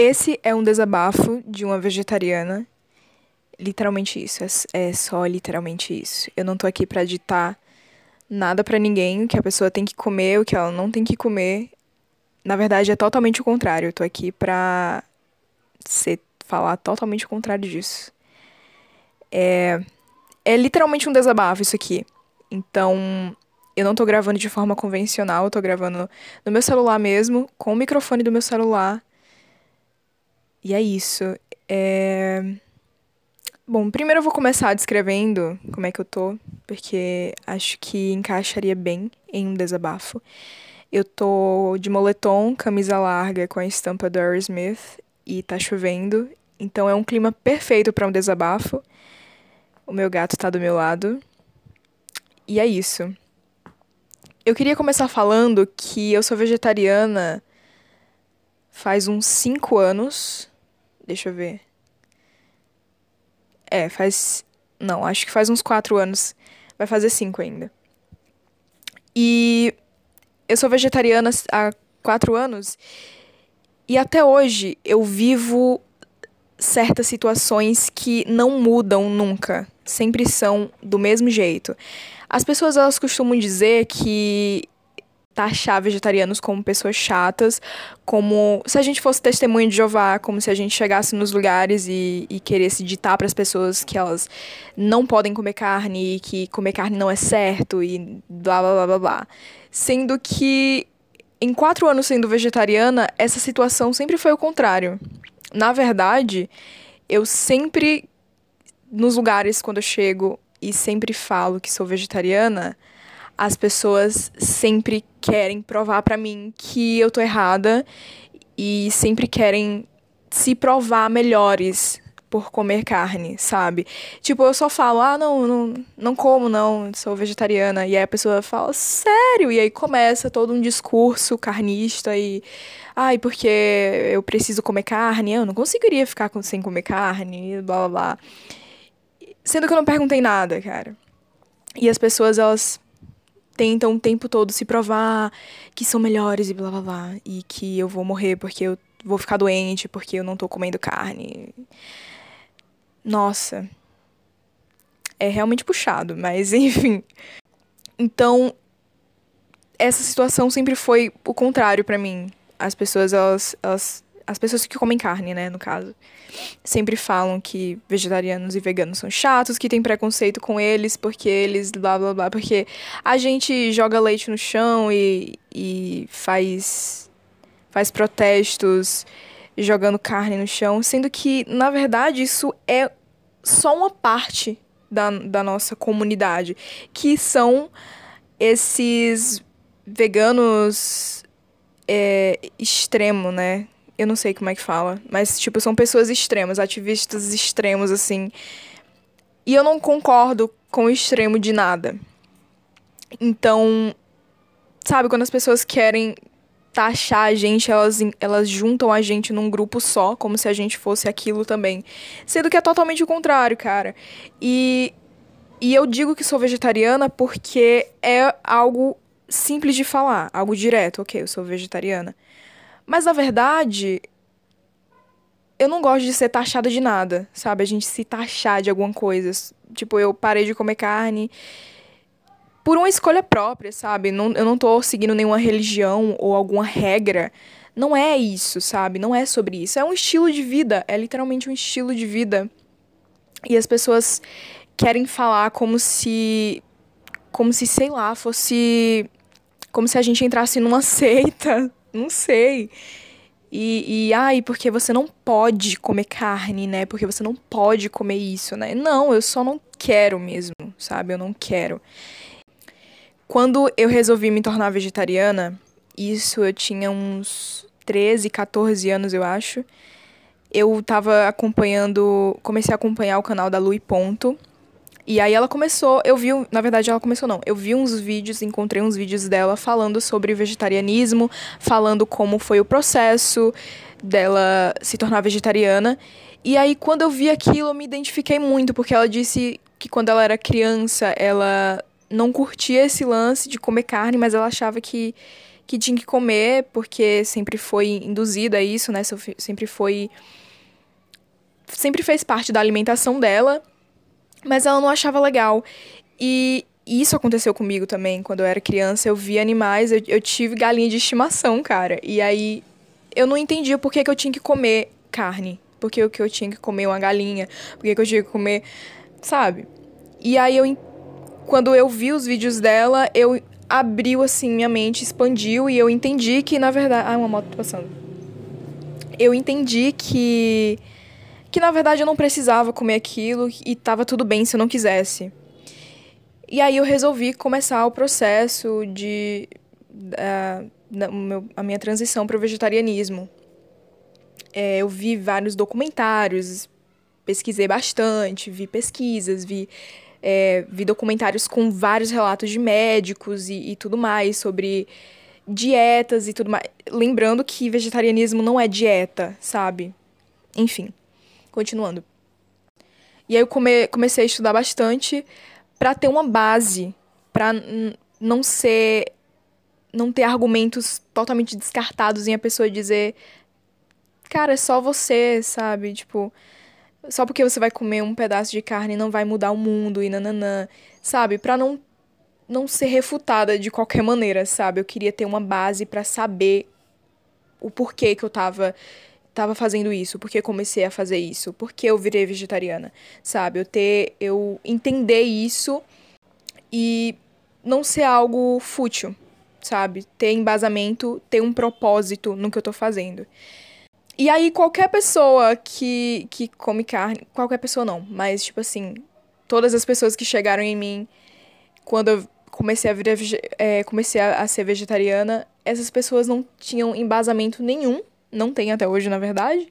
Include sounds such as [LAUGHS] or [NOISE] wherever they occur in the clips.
Esse é um desabafo de uma vegetariana. Literalmente isso, é, é só literalmente isso. Eu não tô aqui pra ditar nada para ninguém, que a pessoa tem que comer, o que ela não tem que comer. Na verdade, é totalmente o contrário. Eu tô aqui pra ser, falar totalmente o contrário disso. É, é literalmente um desabafo isso aqui. Então, eu não tô gravando de forma convencional, eu tô gravando no meu celular mesmo, com o microfone do meu celular. E é isso. É... Bom, primeiro eu vou começar descrevendo como é que eu tô, porque acho que encaixaria bem em um desabafo. Eu tô de moletom, camisa larga com a estampa do Aerosmith e tá chovendo, então é um clima perfeito para um desabafo. O meu gato tá do meu lado. E é isso. Eu queria começar falando que eu sou vegetariana faz uns 5 anos. Deixa eu ver. É, faz. Não, acho que faz uns 4 anos. Vai fazer 5 ainda. E eu sou vegetariana há 4 anos. E até hoje eu vivo certas situações que não mudam nunca. Sempre são do mesmo jeito. As pessoas elas costumam dizer que taxar vegetarianos como pessoas chatas, como se a gente fosse testemunha de Jeová, como se a gente chegasse nos lugares e, e queresse ditar para as pessoas que elas não podem comer carne e que comer carne não é certo e blá blá blá blá blá. Sendo que em quatro anos sendo vegetariana, essa situação sempre foi o contrário. Na verdade, eu sempre, nos lugares quando eu chego e sempre falo que sou vegetariana, as pessoas sempre querem provar para mim que eu tô errada e sempre querem se provar melhores por comer carne, sabe? Tipo, eu só falo, ah, não, não, não como, não, sou vegetariana. E aí a pessoa fala, sério? E aí começa todo um discurso carnista e. Ai, porque eu preciso comer carne, eu não conseguiria ficar sem comer carne, blá blá blá. Sendo que eu não perguntei nada, cara. E as pessoas, elas tentam o tempo todo se provar que são melhores e blá blá blá. E que eu vou morrer porque eu vou ficar doente, porque eu não tô comendo carne. Nossa. É realmente puxado, mas [LAUGHS] enfim. Então, essa situação sempre foi o contrário para mim. As pessoas, elas, elas as pessoas que comem carne, né, no caso, sempre falam que vegetarianos e veganos são chatos, que tem preconceito com eles porque eles blá blá blá, porque a gente joga leite no chão e, e faz faz protestos jogando carne no chão, sendo que na verdade isso é só uma parte da, da nossa comunidade, que são esses veganos é, extremo, né? Eu não sei como é que fala, mas, tipo, são pessoas extremas, ativistas extremos, assim. E eu não concordo com o extremo de nada. Então, sabe, quando as pessoas querem taxar a gente, elas, elas juntam a gente num grupo só, como se a gente fosse aquilo também. Sendo que é totalmente o contrário, cara. E, e eu digo que sou vegetariana porque é algo simples de falar, algo direto. Ok, eu sou vegetariana. Mas na verdade, eu não gosto de ser taxada de nada, sabe? A gente se taxar de alguma coisa. Tipo, eu parei de comer carne por uma escolha própria, sabe? Não, eu não tô seguindo nenhuma religião ou alguma regra. Não é isso, sabe? Não é sobre isso. É um estilo de vida. É literalmente um estilo de vida. E as pessoas querem falar como se. Como se, sei lá, fosse. Como se a gente entrasse numa [LAUGHS] seita, não sei. E, e, ai, porque você não pode comer carne, né? Porque você não pode comer isso, né? Não, eu só não quero mesmo, sabe? Eu não quero. Quando eu resolvi me tornar vegetariana, isso eu tinha uns 13, 14 anos, eu acho. Eu tava acompanhando, comecei a acompanhar o canal da Lu e Ponto, e aí ela começou, eu vi, na verdade ela começou não, eu vi uns vídeos, encontrei uns vídeos dela falando sobre vegetarianismo, falando como foi o processo dela se tornar vegetariana. E aí quando eu vi aquilo, eu me identifiquei muito, porque ela disse que quando ela era criança, ela não curtia esse lance de comer carne, mas ela achava que que tinha que comer, porque sempre foi induzida a isso, né? Sempre foi. Sempre fez parte da alimentação dela, mas ela não achava legal. E isso aconteceu comigo também, quando eu era criança. Eu vi animais, eu, eu tive galinha de estimação, cara. E aí eu não entendia por que, que eu tinha que comer carne. Por que, que eu tinha que comer uma galinha. Por que, que eu tinha que comer. Sabe? E aí eu. Quando eu vi os vídeos dela, eu abriu assim, minha mente expandiu e eu entendi que, na verdade. Ah, uma moto passando. Eu entendi que. Que na verdade eu não precisava comer aquilo e tava tudo bem se eu não quisesse. E aí eu resolvi começar o processo de. Uh, meu, a minha transição para o vegetarianismo. É, eu vi vários documentários, pesquisei bastante, vi pesquisas, vi, é, vi documentários com vários relatos de médicos e, e tudo mais sobre dietas e tudo mais. Lembrando que vegetarianismo não é dieta, sabe? Enfim, continuando. E aí eu come, comecei a estudar bastante para ter uma base, para não ser não ter argumentos totalmente descartados em a pessoa dizer cara, é só você, sabe? Tipo, só porque você vai comer um pedaço de carne não vai mudar o mundo e nananã, sabe? Para não não ser refutada de qualquer maneira, sabe? Eu queria ter uma base para saber o porquê que eu tava tava fazendo isso, porque comecei a fazer isso, porque eu virei vegetariana, sabe? Eu ter eu entender isso e não ser algo fútil, sabe? Ter embasamento, ter um propósito no que eu tô fazendo. E aí, qualquer pessoa que, que come carne. Qualquer pessoa não, mas, tipo assim, todas as pessoas que chegaram em mim quando eu comecei a, virar, é, comecei a, a ser vegetariana, essas pessoas não tinham embasamento nenhum. Não tem até hoje, na verdade.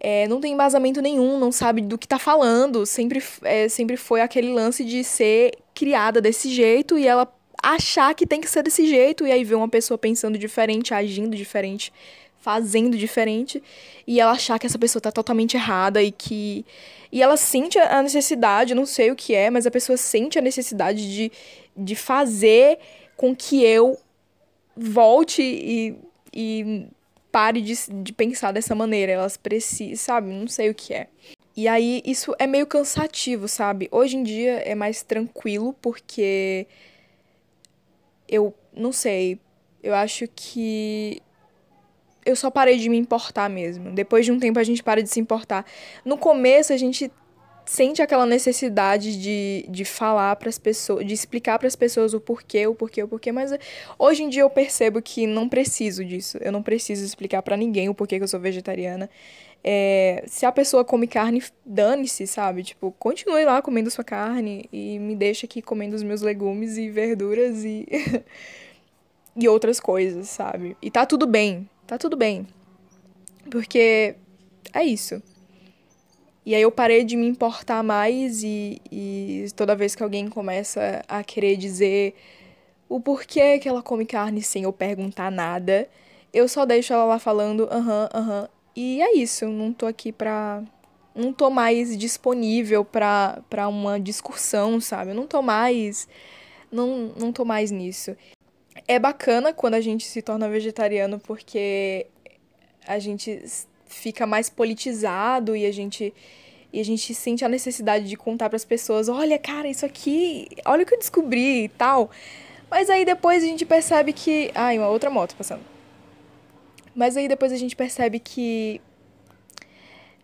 É, não tem embasamento nenhum, não sabe do que tá falando. Sempre, é, sempre foi aquele lance de ser criada desse jeito e ela achar que tem que ser desse jeito, e aí ver uma pessoa pensando diferente, agindo diferente, fazendo diferente, e ela achar que essa pessoa tá totalmente errada e que. E ela sente a necessidade, não sei o que é, mas a pessoa sente a necessidade de, de fazer com que eu volte e, e pare de, de pensar dessa maneira. Elas precisam, sabe? Não sei o que é. E aí, isso é meio cansativo, sabe? Hoje em dia é mais tranquilo, porque eu não sei. Eu acho que eu só parei de me importar mesmo. Depois de um tempo a gente para de se importar. No começo a gente sente aquela necessidade de, de falar para as pessoas, de explicar para as pessoas o porquê, o porquê, o porquê, mas hoje em dia eu percebo que não preciso disso. Eu não preciso explicar para ninguém o porquê que eu sou vegetariana. É, se a pessoa come carne, dane-se, sabe? Tipo, continue lá comendo sua carne e me deixa aqui comendo os meus legumes e verduras e. [LAUGHS] e outras coisas, sabe? E tá tudo bem, tá tudo bem. Porque é isso. E aí eu parei de me importar mais e, e toda vez que alguém começa a querer dizer o porquê que ela come carne sem eu perguntar nada, eu só deixo ela lá falando aham, uh aham. e é isso, não tô aqui pra. Não tô mais disponível pra, pra uma discussão, sabe? Eu não tô mais. Não, não tô mais nisso. É bacana quando a gente se torna vegetariano porque a gente fica mais politizado e a gente e a gente sente a necessidade de contar para as pessoas, olha, cara, isso aqui, olha o que eu descobri e tal. Mas aí depois a gente percebe que, ai, uma outra moto passando. Mas aí depois a gente percebe que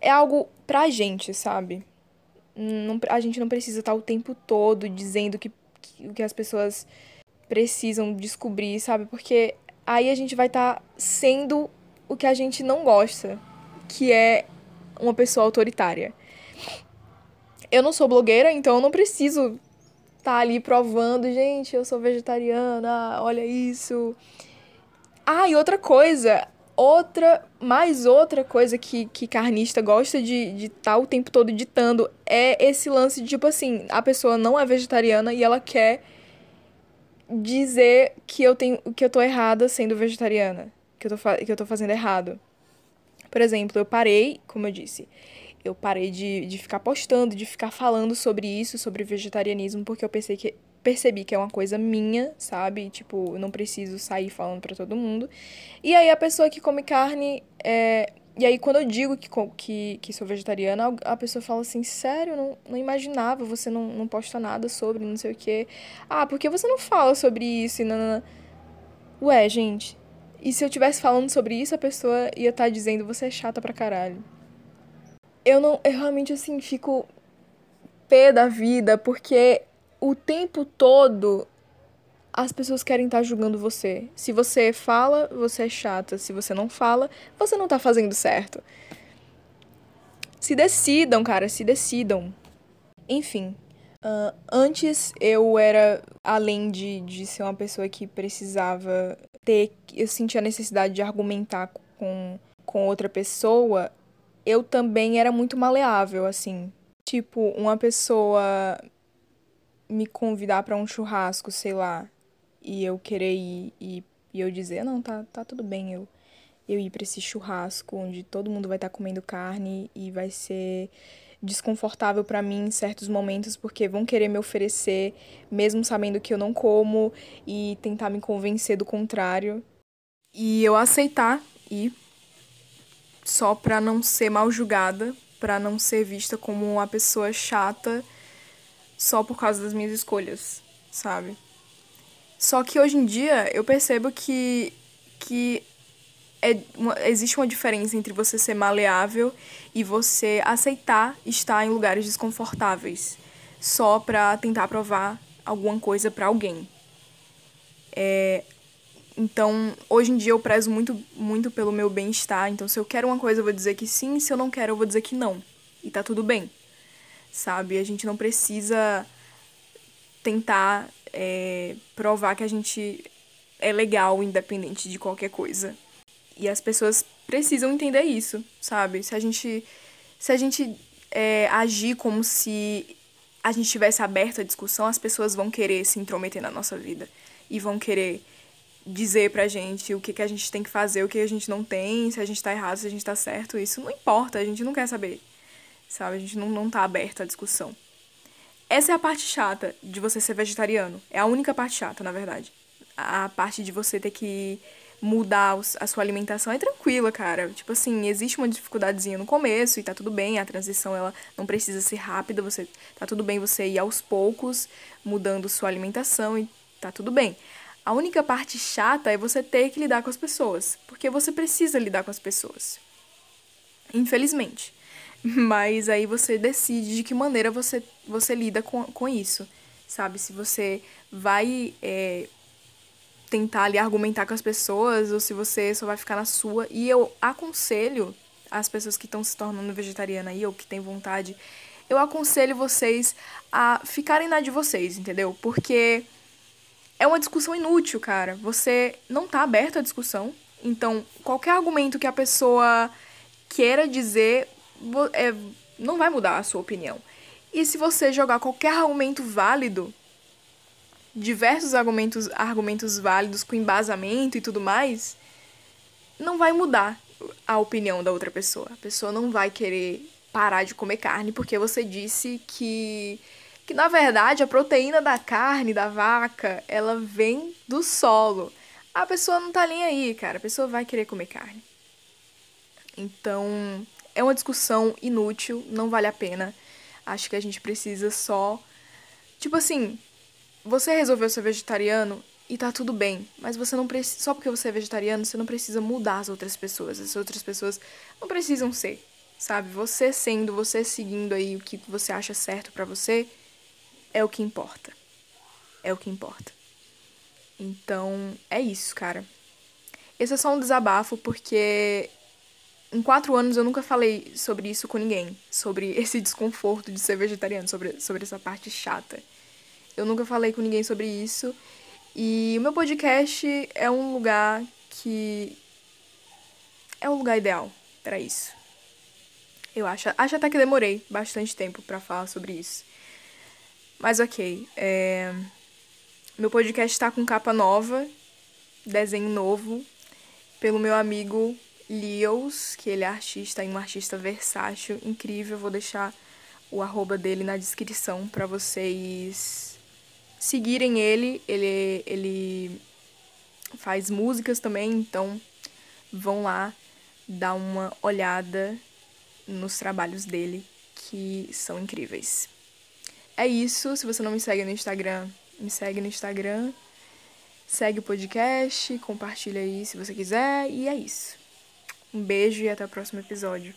é algo pra gente, sabe? Não, a gente não precisa estar o tempo todo dizendo que, que, que as pessoas precisam descobrir, sabe? Porque aí a gente vai estar tá sendo o que a gente não gosta, que é uma pessoa autoritária. Eu não sou blogueira, então eu não preciso estar tá ali provando, gente, eu sou vegetariana, olha isso. Ah, e outra coisa, outra, mais outra coisa que, que carnista gosta de estar de tá o tempo todo ditando é esse lance de, tipo assim, a pessoa não é vegetariana e ela quer dizer que eu tenho que eu tô errada sendo vegetariana, que eu tô, que eu tô fazendo errado. Por exemplo, eu parei, como eu disse, eu parei de, de ficar postando, de ficar falando sobre isso, sobre vegetarianismo, porque eu pensei que percebi que é uma coisa minha, sabe? Tipo, eu não preciso sair falando para todo mundo. E aí a pessoa que come carne é, e aí, quando eu digo que, que, que sou vegetariana, a pessoa fala assim, sério, não, não imaginava, você não, não posta nada sobre, não sei o quê. Ah, porque você não fala sobre isso e Ué, gente, e se eu tivesse falando sobre isso, a pessoa ia estar tá dizendo, você é chata pra caralho. Eu não, eu realmente, assim, fico pé da vida, porque o tempo todo as pessoas querem estar tá julgando você. Se você fala, você é chata. Se você não fala, você não tá fazendo certo. Se decidam, cara, se decidam. Enfim, uh, antes eu era, além de, de ser uma pessoa que precisava ter. Eu sentia a necessidade de argumentar com, com outra pessoa, eu também era muito maleável, assim. Tipo, uma pessoa me convidar para um churrasco, sei lá, e eu querer ir e, e eu dizer, não, tá, tá tudo bem, eu, eu ir para esse churrasco onde todo mundo vai estar tá comendo carne e vai ser desconfortável para mim em certos momentos porque vão querer me oferecer mesmo sabendo que eu não como e tentar me convencer do contrário e eu aceitar ir só para não ser mal julgada, para não ser vista como uma pessoa chata só por causa das minhas escolhas, sabe? Só que hoje em dia eu percebo que, que é uma, existe uma diferença entre você ser maleável e você aceitar estar em lugares desconfortáveis só pra tentar provar alguma coisa para alguém. É, então, hoje em dia eu prezo muito, muito pelo meu bem-estar. Então, se eu quero uma coisa, eu vou dizer que sim. Se eu não quero, eu vou dizer que não. E tá tudo bem. Sabe? A gente não precisa tentar é, provar que a gente é legal, independente de qualquer coisa. E as pessoas precisam entender isso, sabe? Se a gente, se a gente é, agir como se a gente tivesse aberto a discussão, as pessoas vão querer se intrometer na nossa vida e vão querer dizer pra gente o que, que a gente tem que fazer, o que a gente não tem, se a gente tá errado, se a gente tá certo. Isso não importa, a gente não quer saber, sabe? A gente não, não tá aberto à discussão. Essa é a parte chata de você ser vegetariano. É a única parte chata, na verdade. A parte de você ter que mudar a sua alimentação é tranquila, cara. Tipo assim, existe uma dificuldadezinha no começo e tá tudo bem, a transição ela não precisa ser rápida, você tá tudo bem você ir aos poucos mudando sua alimentação e tá tudo bem. A única parte chata é você ter que lidar com as pessoas, porque você precisa lidar com as pessoas. Infelizmente. [LAUGHS] Mas aí você decide de que maneira você, você lida com, com isso, sabe? Se você vai é, tentar ali argumentar com as pessoas ou se você só vai ficar na sua. E eu aconselho as pessoas que estão se tornando vegetariana aí ou que têm vontade, eu aconselho vocês a ficarem na de vocês, entendeu? Porque é uma discussão inútil, cara. Você não tá aberto à discussão. Então, qualquer argumento que a pessoa queira dizer, é, não vai mudar a sua opinião. E se você jogar qualquer argumento válido, diversos argumentos, argumentos válidos com embasamento e tudo mais, não vai mudar a opinião da outra pessoa. A pessoa não vai querer parar de comer carne porque você disse que que na verdade a proteína da carne da vaca, ela vem do solo. A pessoa não tá nem aí, cara. A pessoa vai querer comer carne. Então, é uma discussão inútil, não vale a pena. Acho que a gente precisa só. Tipo assim, você resolveu ser vegetariano e tá tudo bem, mas você não precisa. Só porque você é vegetariano, você não precisa mudar as outras pessoas. As outras pessoas não precisam ser, sabe? Você sendo, você seguindo aí o que você acha certo para você, é o que importa. É o que importa. Então, é isso, cara. Esse é só um desabafo porque em quatro anos eu nunca falei sobre isso com ninguém. Sobre [LAUGHS] esse desconforto de ser vegetariano, sobre, sobre essa parte chata. Eu nunca falei com ninguém sobre isso. E o meu podcast é um lugar que. É um lugar ideal para isso. Eu acho. Acho até que demorei bastante tempo para falar sobre isso. Mas ok. É... Meu podcast tá com capa nova, desenho novo, pelo meu amigo Leos, que ele é artista e um artista versátil, incrível. Vou deixar o arroba dele na descrição para vocês seguirem ele. Ele, ele faz músicas também, então vão lá dar uma olhada nos trabalhos dele, que são incríveis. É isso. Se você não me segue no Instagram, me segue no Instagram. Segue o podcast, compartilha aí se você quiser. E é isso. Um beijo e até o próximo episódio.